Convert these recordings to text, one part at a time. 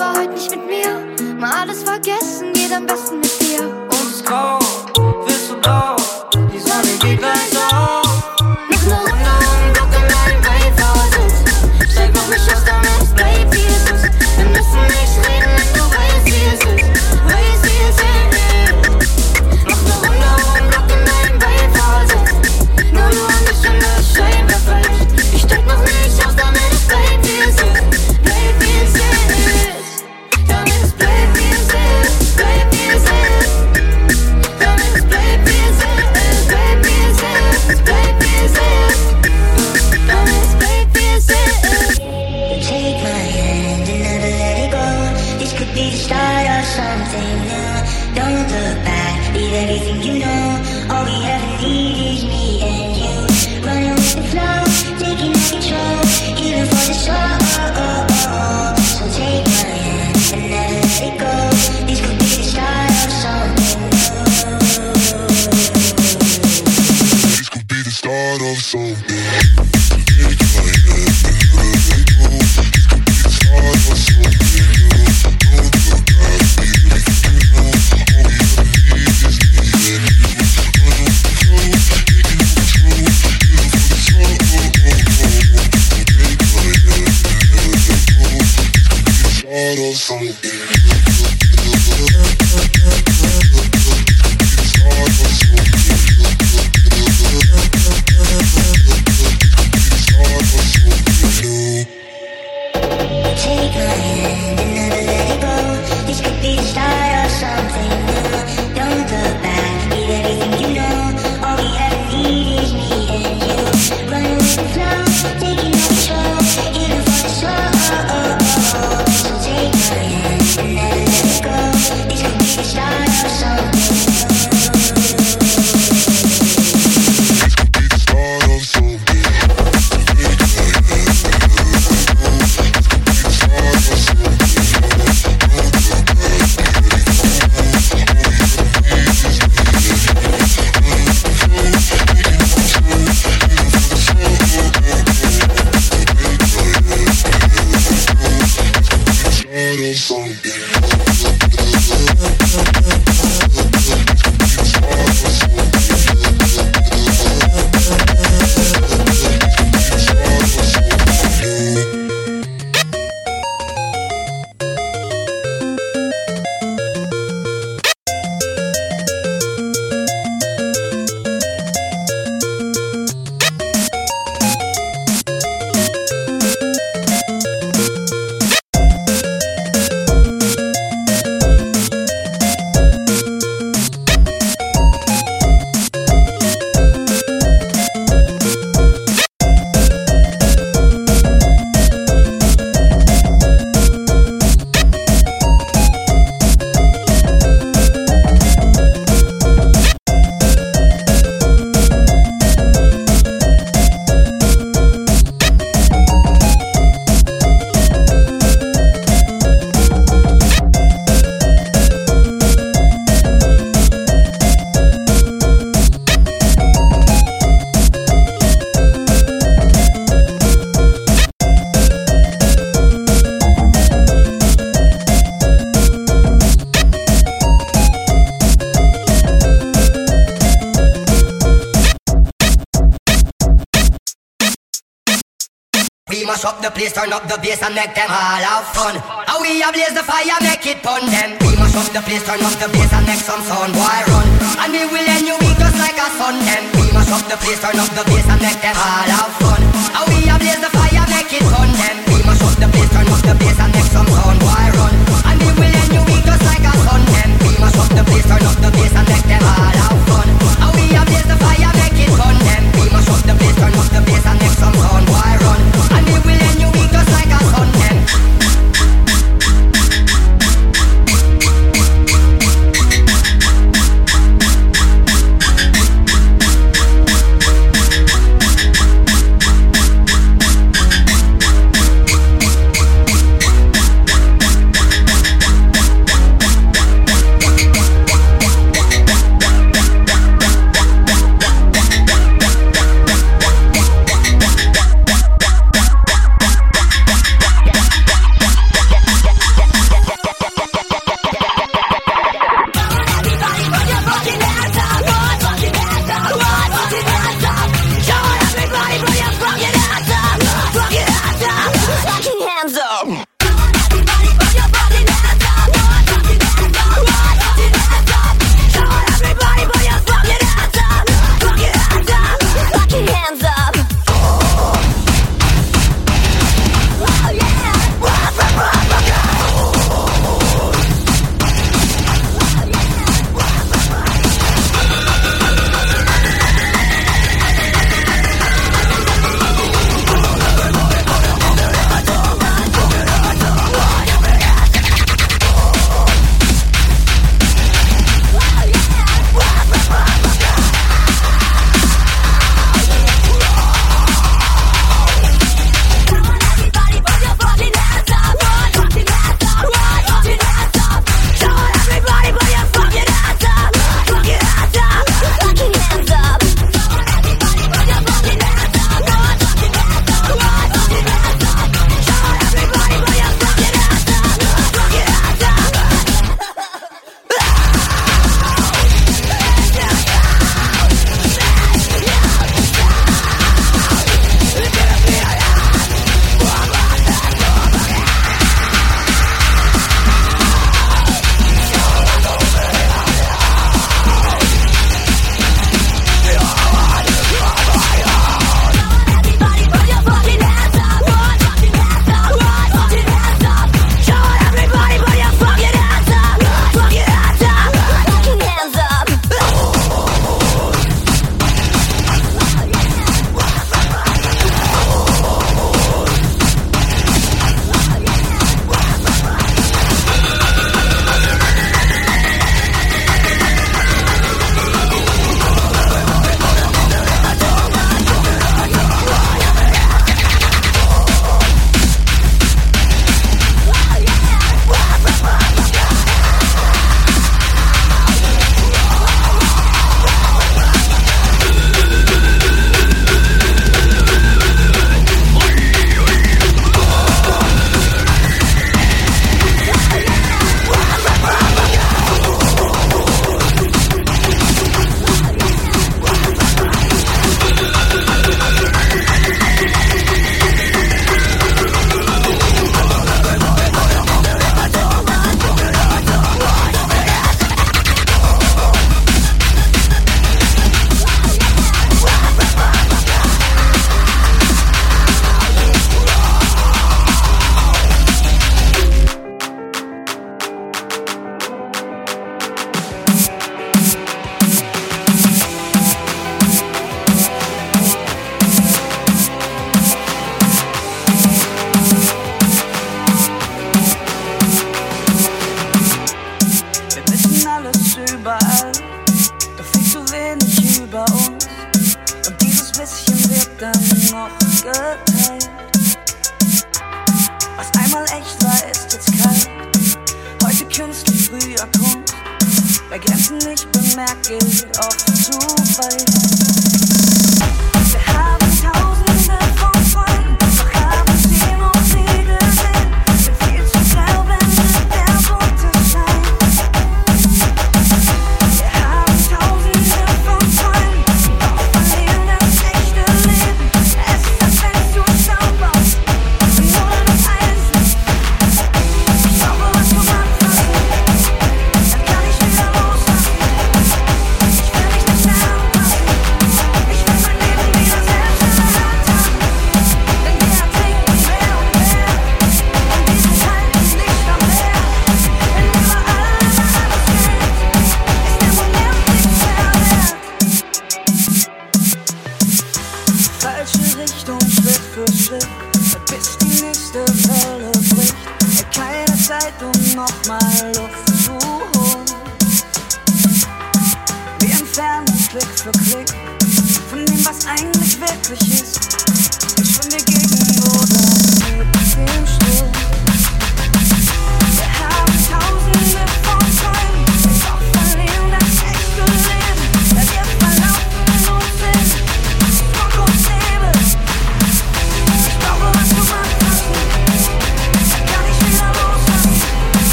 aber heute nicht mit mir. Mal alles vergessen, geht am besten mit dir. bass, turn up the bass and make them all have fun. How we blaze the fire, make it pun them. We mash up the place, turn up the bass and make some sound. Why run?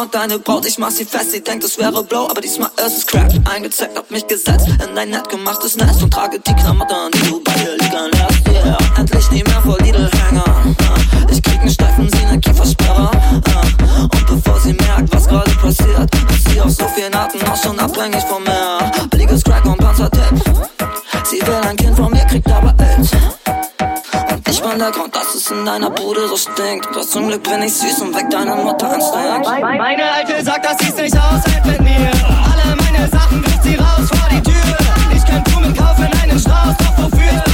Und deine Braut, ich mach sie fest, sie denkt, es wäre blau, aber diesmal ist es Crap. Eingezeigt, hab mich gesetzt in dein nett gemachtes Nest und trage die Klamotten an deiner Bude so stinkt. Doch zum Glück bin ich süß und weg deine Mutterinstinkt. Meine Alte sagt, das sieht nicht aushält mit mir. Alle meine Sachen wirft sie raus vor die Tür. Ich kann Blumen kaufen, einen Strauß, doch wofür?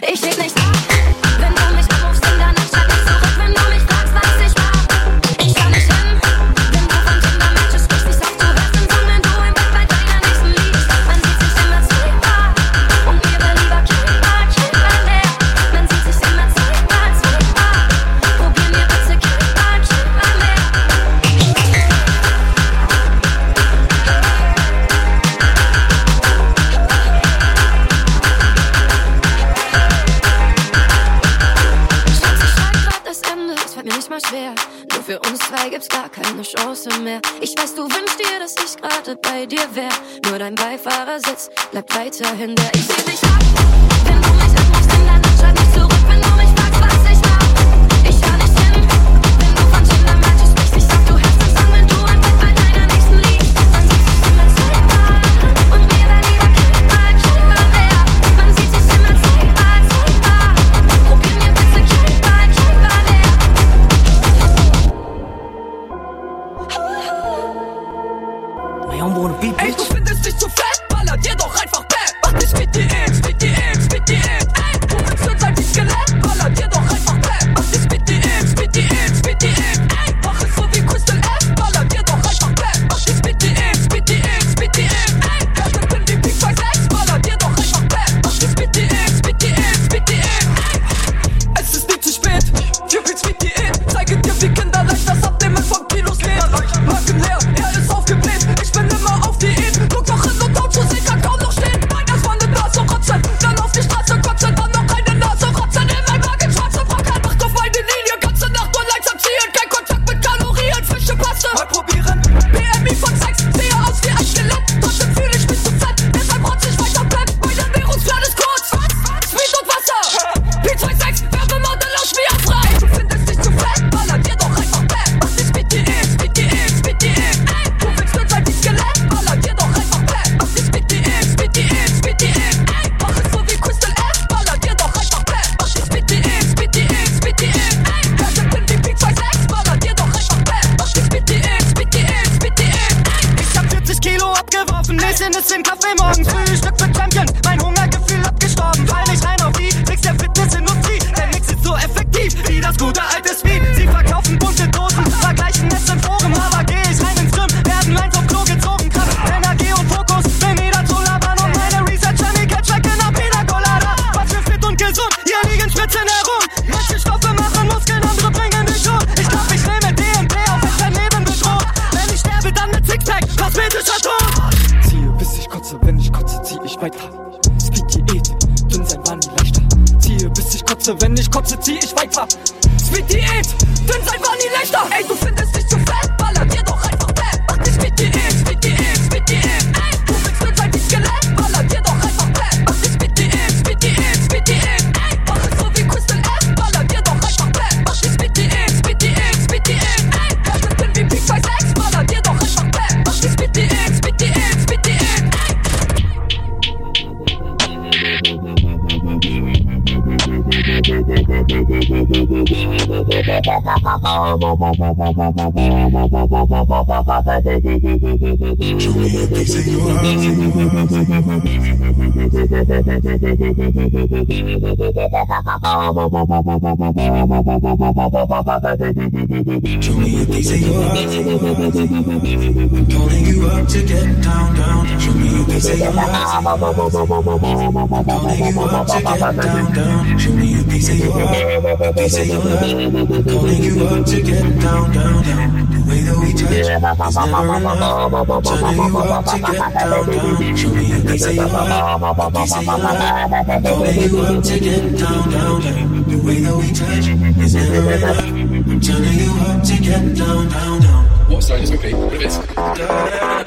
Ich leg nicht ab. Lächeln ist im Kaffee morgen Frühstück für Champion. Mein Hungergefühl abgestorben. Fall nicht rein auf die Tricks der Fitnessindustrie. Der Mix ist so effektiv wie das gute alte Speed. Sie verkaufen bunte Dosen. Juliet, you. Show me a piece of your heart. Calling you up to get down, down. Show me a piece of your heart. Calling you up to get down, down. Show me a piece of your heart. Piece of your heart. Calling you up to get down, down, down. The way that we touch is never enough. Turning you up to get down, down. Show me a piece of your heart. These you up down, down. The way that we touch is never enough. I'm turning you up down, down, down. What song is it is?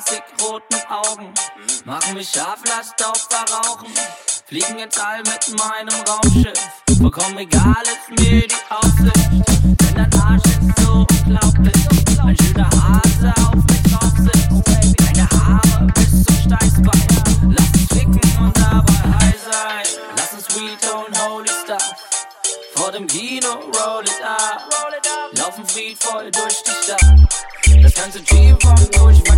glasig roten Augen. Machen mich scharf, lasst Staub verrauchen. Fliegen jetzt All mit meinem Raumschiff. Vollkommen egal ist mir die Aussicht. Denn dein Arsch ist so unglaublich. Ein schöner Hase auf mich drauf sitzt. Deine Haare bis zum Steißbein. Lass dich ficken und dabei high sein. Lass uns Sweet Holy Stuff. Vor dem Kino roll it up. Laufen friedvoll durch die Stadt. Das ganze Team kommt durch.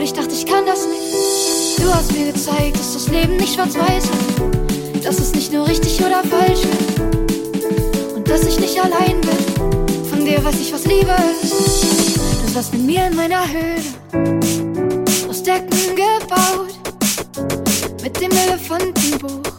wurde, ich dachte, ich kann das nicht. Du hast mir gezeigt, dass das Leben nicht schwarz-weiß ist. Dass es nicht nur richtig oder falsch ist. Und dass ich nicht allein bin. Von dir weiß ich, was Liebe ist. Du warst mit mir in meiner Höhle. Aus Decken gebaut. Mit dem Elefantenboot.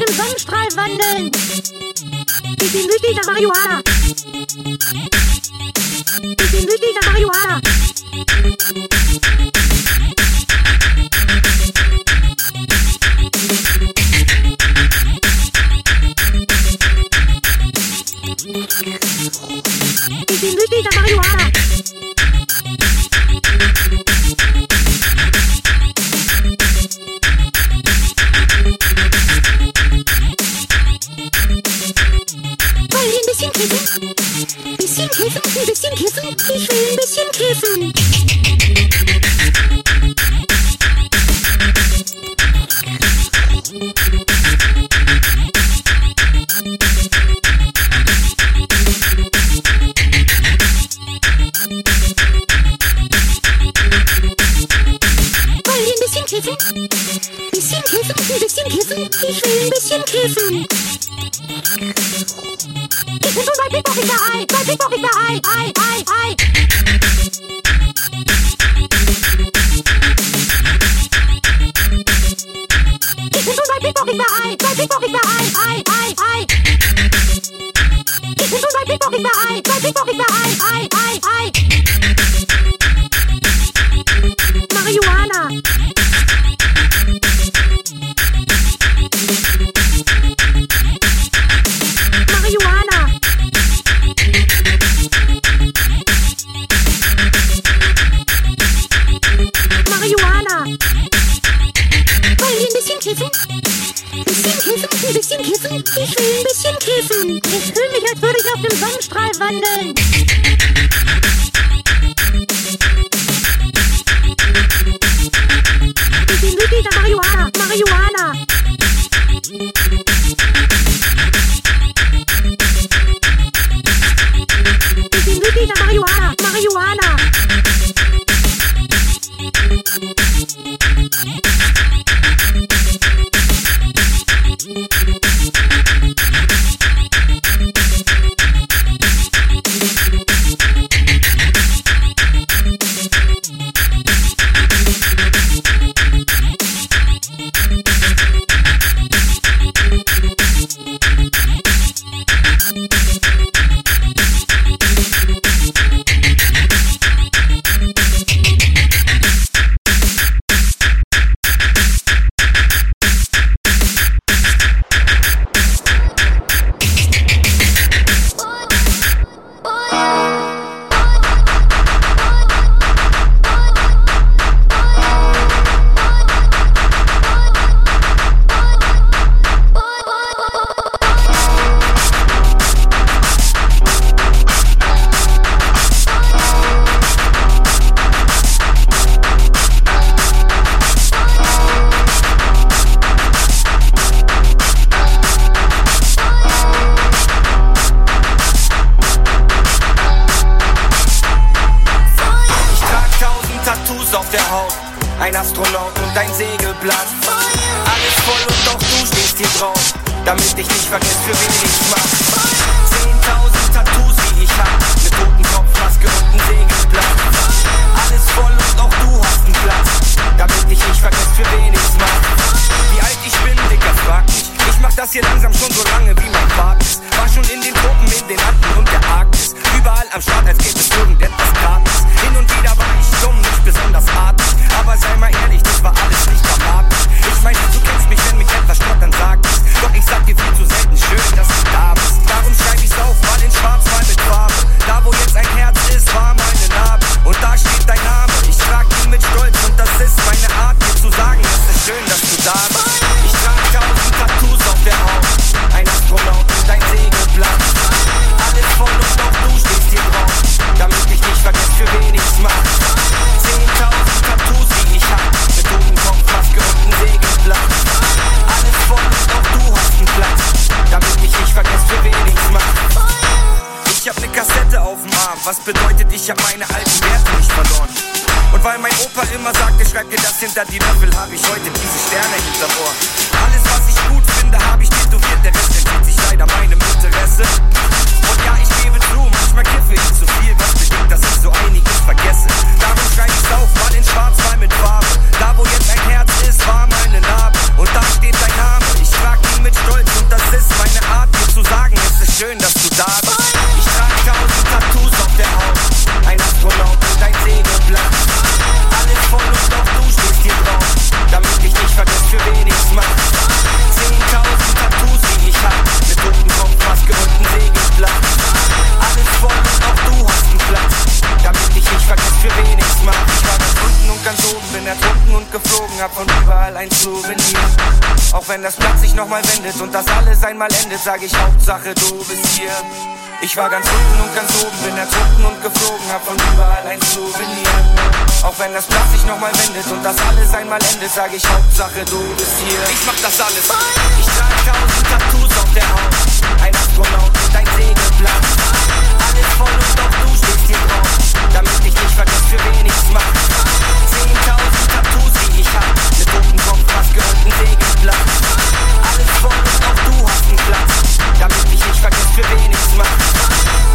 im Sonnenstrahl wandeln. Ich bin süchtiger Marihuana. Ich bin süchtiger Marihuana. Listen. It's little right big pocket guy, right big pocket guy, I, I, I. It's little right big pocket guy, right big pocket guy, I, I, I. It's little right big pocket guy, right big pocket guy, I, I, I. wissen. Ich fühle mich, als würde ich auf dem Sonnenstrahl wandeln. Ich bin Marihuana, Marihuana. wenn das Blatt sich nochmal wendet und das alles einmal endet, sage ich Hauptsache du bist hier. Ich war ganz unten und ganz oben, bin ertrunken und geflogen, hab von überall ein Souvenir. Auch wenn das Blatt sich nochmal wendet und das alles einmal endet, sage ich Hauptsache du bist hier. Ich mach das alles. Ich trage tausend Tattoos auf der Haut. Ein Astronaut und ein Segelblatt. Alles voll und doch du stehst hier drauf, damit ich nicht vergesse, für wen ich's mach. irgendeinen Regenplatz. Alles voll, auch du hast einen Platz, damit ich nicht vergiss, für wen ich's mach.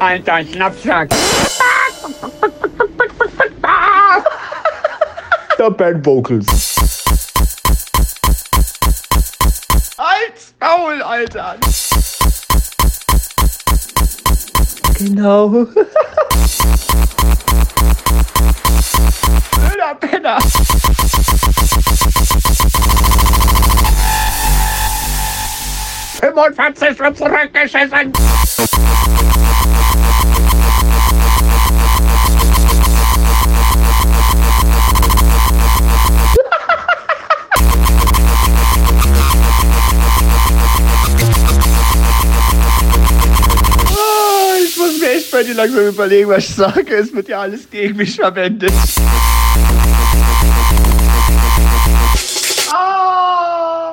Alter Schnappsack. Der Band Vocals. Als Maul, Alter. Genau. Blöder Penner. Fünfundvierzig wird zurückgeschissen. Sollte langsam überlegen, was ich sage. Es wird ja alles gegen mich verwendet. Ah!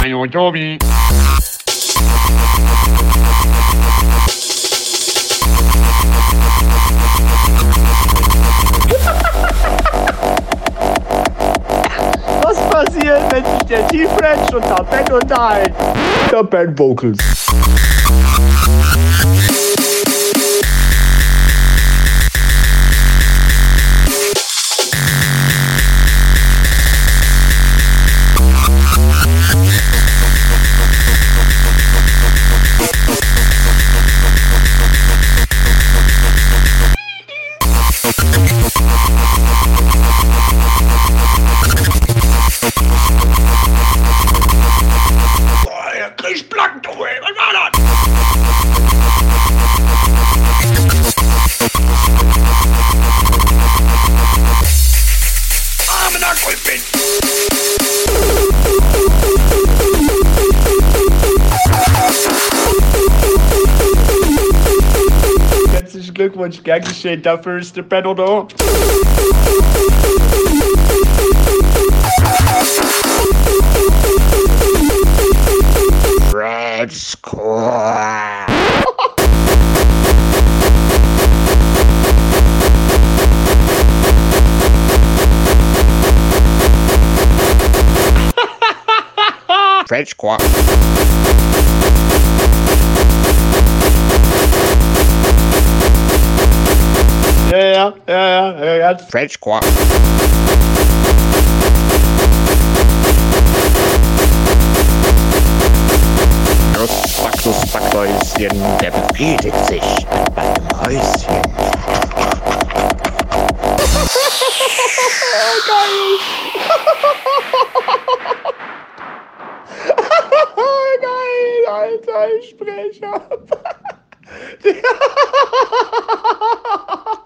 Hallo Tobi. Was passiert, wenn sich der T-French und der Ben unterhalten? Der Band Vocals. Thank you. onde quer que duffers de Red Squad. French Squad. ja, ja, ja. French Quark. Backlos Backhäuschen, der befriedigt sich mit meinem Häuschen. Geil! Geil, alter Sprecher!